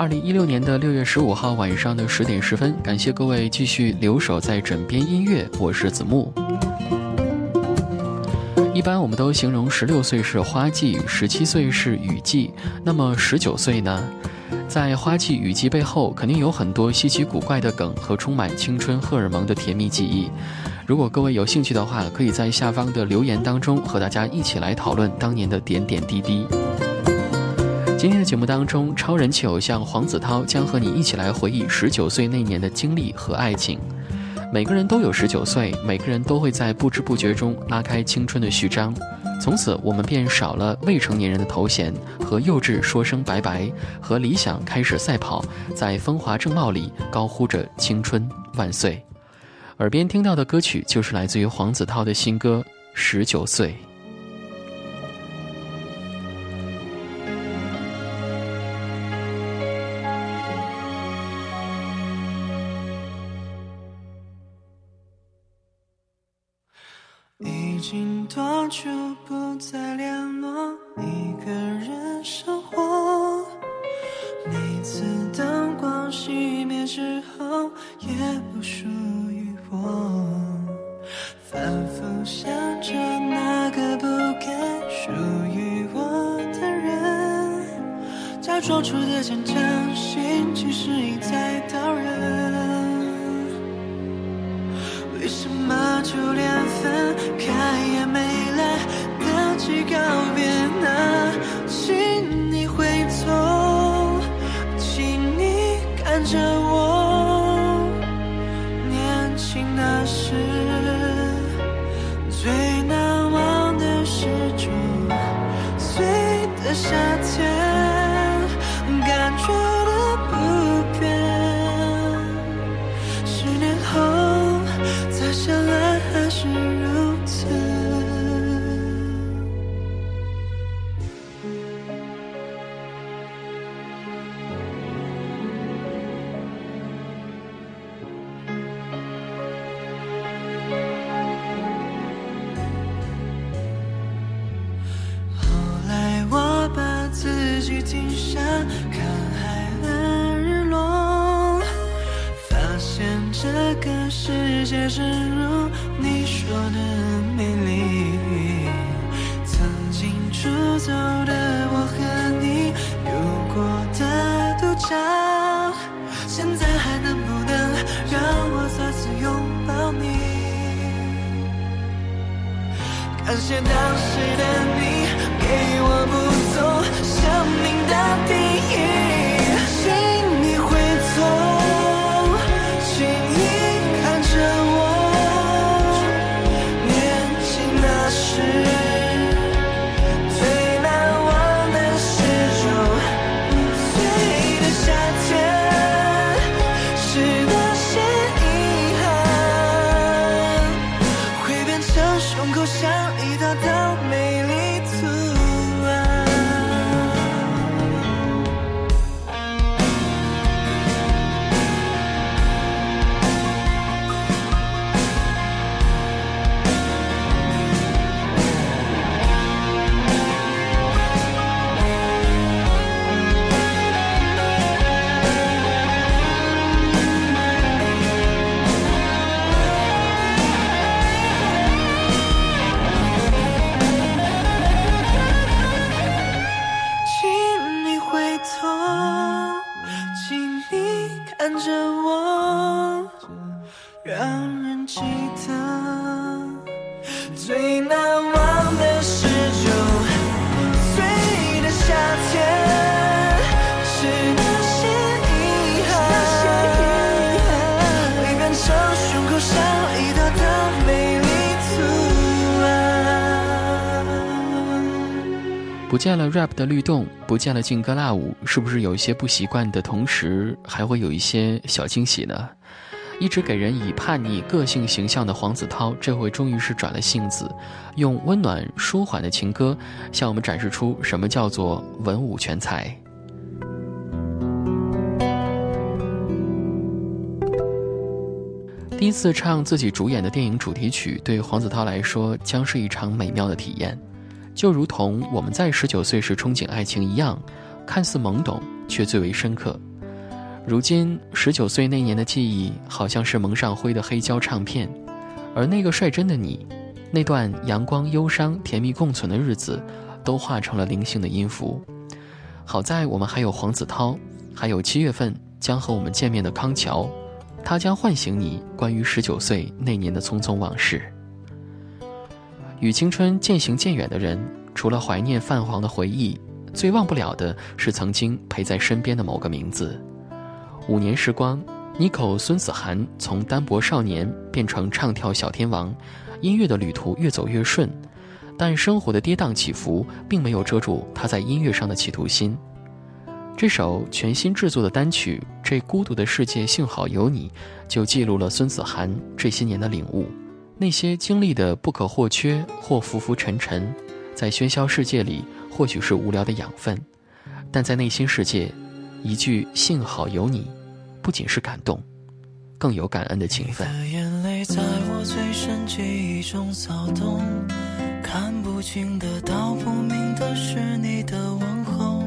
二零一六年的六月十五号晚上的十点十分，感谢各位继续留守在枕边音乐，我是子木。一般我们都形容十六岁是花季，十七岁是雨季，那么十九岁呢？在花季雨季背后，肯定有很多稀奇古怪的梗和充满青春荷尔蒙的甜蜜记忆。如果各位有兴趣的话，可以在下方的留言当中和大家一起来讨论当年的点点滴滴。今天的节目当中，超人气偶像黄子韬将和你一起来回忆十九岁那年的经历和爱情。每个人都有十九岁，每个人都会在不知不觉中拉开青春的序章。从此，我们便少了未成年人的头衔，和幼稚说声拜拜，和理想开始赛跑，在风华正茂里高呼着青春万岁。耳边听到的歌曲就是来自于黄子韬的新歌《十九岁》。已经多久不再联络？一个人生活。每次灯光熄灭之后，也不属于我。反复想着那个不该属于我的人，假装出的坚强，心其实已在停下，看海岸日落。发现这个世界正如你说的美丽。曾经出走的我和你有过的独角，现在还能不能让我再次拥抱你？感谢当时的得到美丽。让人记得最难忘的十九岁的夏天，是那些遗憾，会变成胸口上一道道美丽图案。不见了 rap 的律动，不见了劲歌辣舞，是不是有一些不习惯的同时，还会有一些小惊喜呢？一直给人以叛逆个性形象的黄子韬，这回终于是转了性子，用温暖舒缓的情歌，向我们展示出什么叫做文武全才。第一次唱自己主演的电影主题曲，对黄子韬来说将是一场美妙的体验。就如同我们在十九岁时憧憬爱情一样，看似懵懂，却最为深刻。如今十九岁那年的记忆，好像是蒙上灰的黑胶唱片，而那个率真的你，那段阳光、忧伤、甜蜜共存的日子，都化成了零星的音符。好在我们还有黄子韬，还有七月份将和我们见面的康桥，他将唤醒你关于十九岁那年的匆匆往事。与青春渐行渐远的人，除了怀念泛黄的回忆，最忘不了的是曾经陪在身边的某个名字。五年时光，妮口孙子涵从单薄少年变成唱跳小天王，音乐的旅途越走越顺，但生活的跌宕起伏并没有遮住他在音乐上的企图心。这首全新制作的单曲《这孤独的世界幸好有你》，就记录了孙子涵这些年的领悟。那些经历的不可或缺或浮浮沉沉，在喧嚣世界里或许是无聊的养分，但在内心世界，一句“幸好有你”，不仅是感动，更有感恩的情分。的眼泪在我最深记忆中骚动，看不清的、道不明的是你的问候，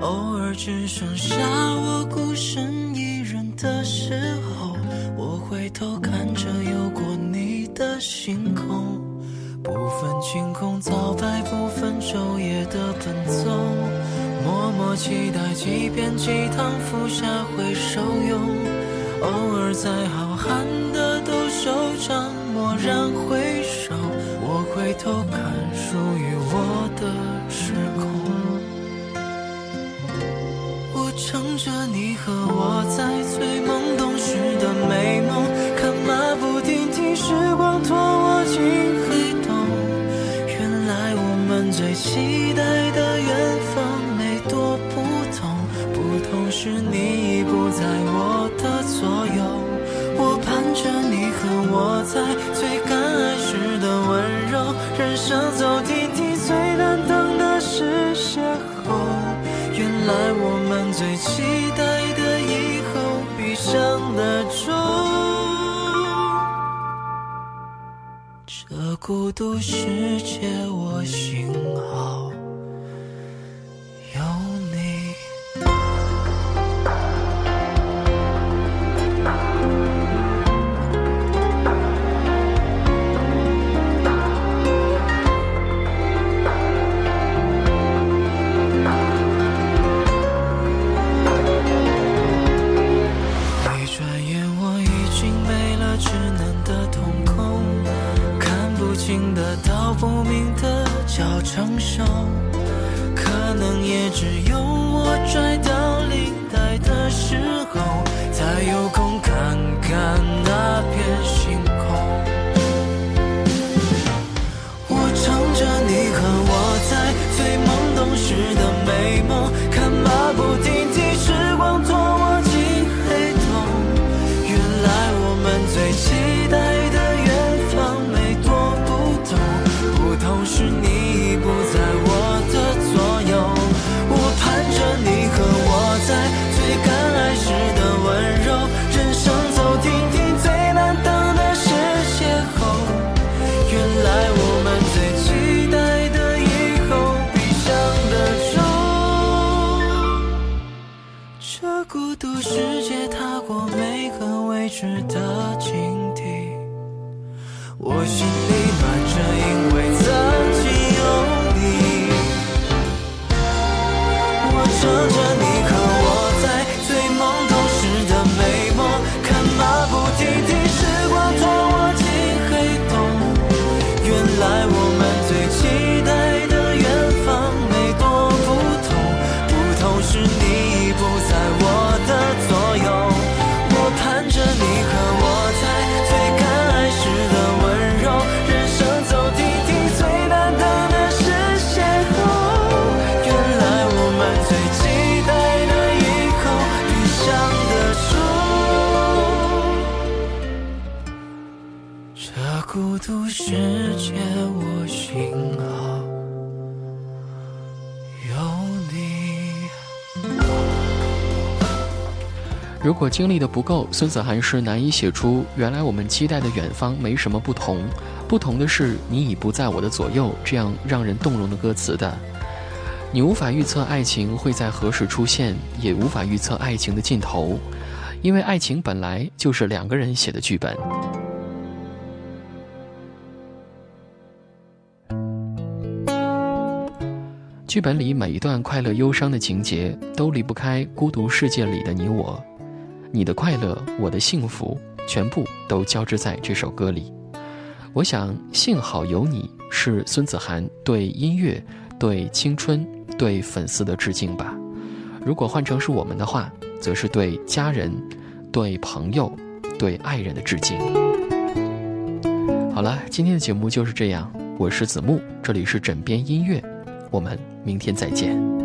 偶尔只剩下我孤身一人的时候，我回头看着有过你。的星空，不分晴空早白，不分昼夜的奔走，默默期待几遍鸡汤服下会受用，偶尔在浩瀚的斗兽场蓦然回首，我回头看属于我的时空，我乘着你和我在最懵懂时的美梦，来我们最期待的以后，闭上了钟。这孤独世界，我幸好。不清的、道不明的叫成熟，可能也只有我拽到领带的时候，才有空看看那片星空。我唱着你和我在最懵懂时的美梦。这孤独世界，我幸好如果经历的不够，孙子涵是难以写出“原来我们期待的远方没什么不同，不同的是你已不在我的左右”这样让人动容的歌词的。你无法预测爱情会在何时出现，也无法预测爱情的尽头，因为爱情本来就是两个人写的剧本。剧本里每一段快乐、忧伤的情节，都离不开孤独世界里的你我。你的快乐，我的幸福，全部都交织在这首歌里。我想，幸好有你，是孙子涵对音乐、对青春、对粉丝的致敬吧。如果换成是我们的话，则是对家人、对朋友、对爱人的致敬。好了，今天的节目就是这样。我是子木，这里是枕边音乐，我们明天再见。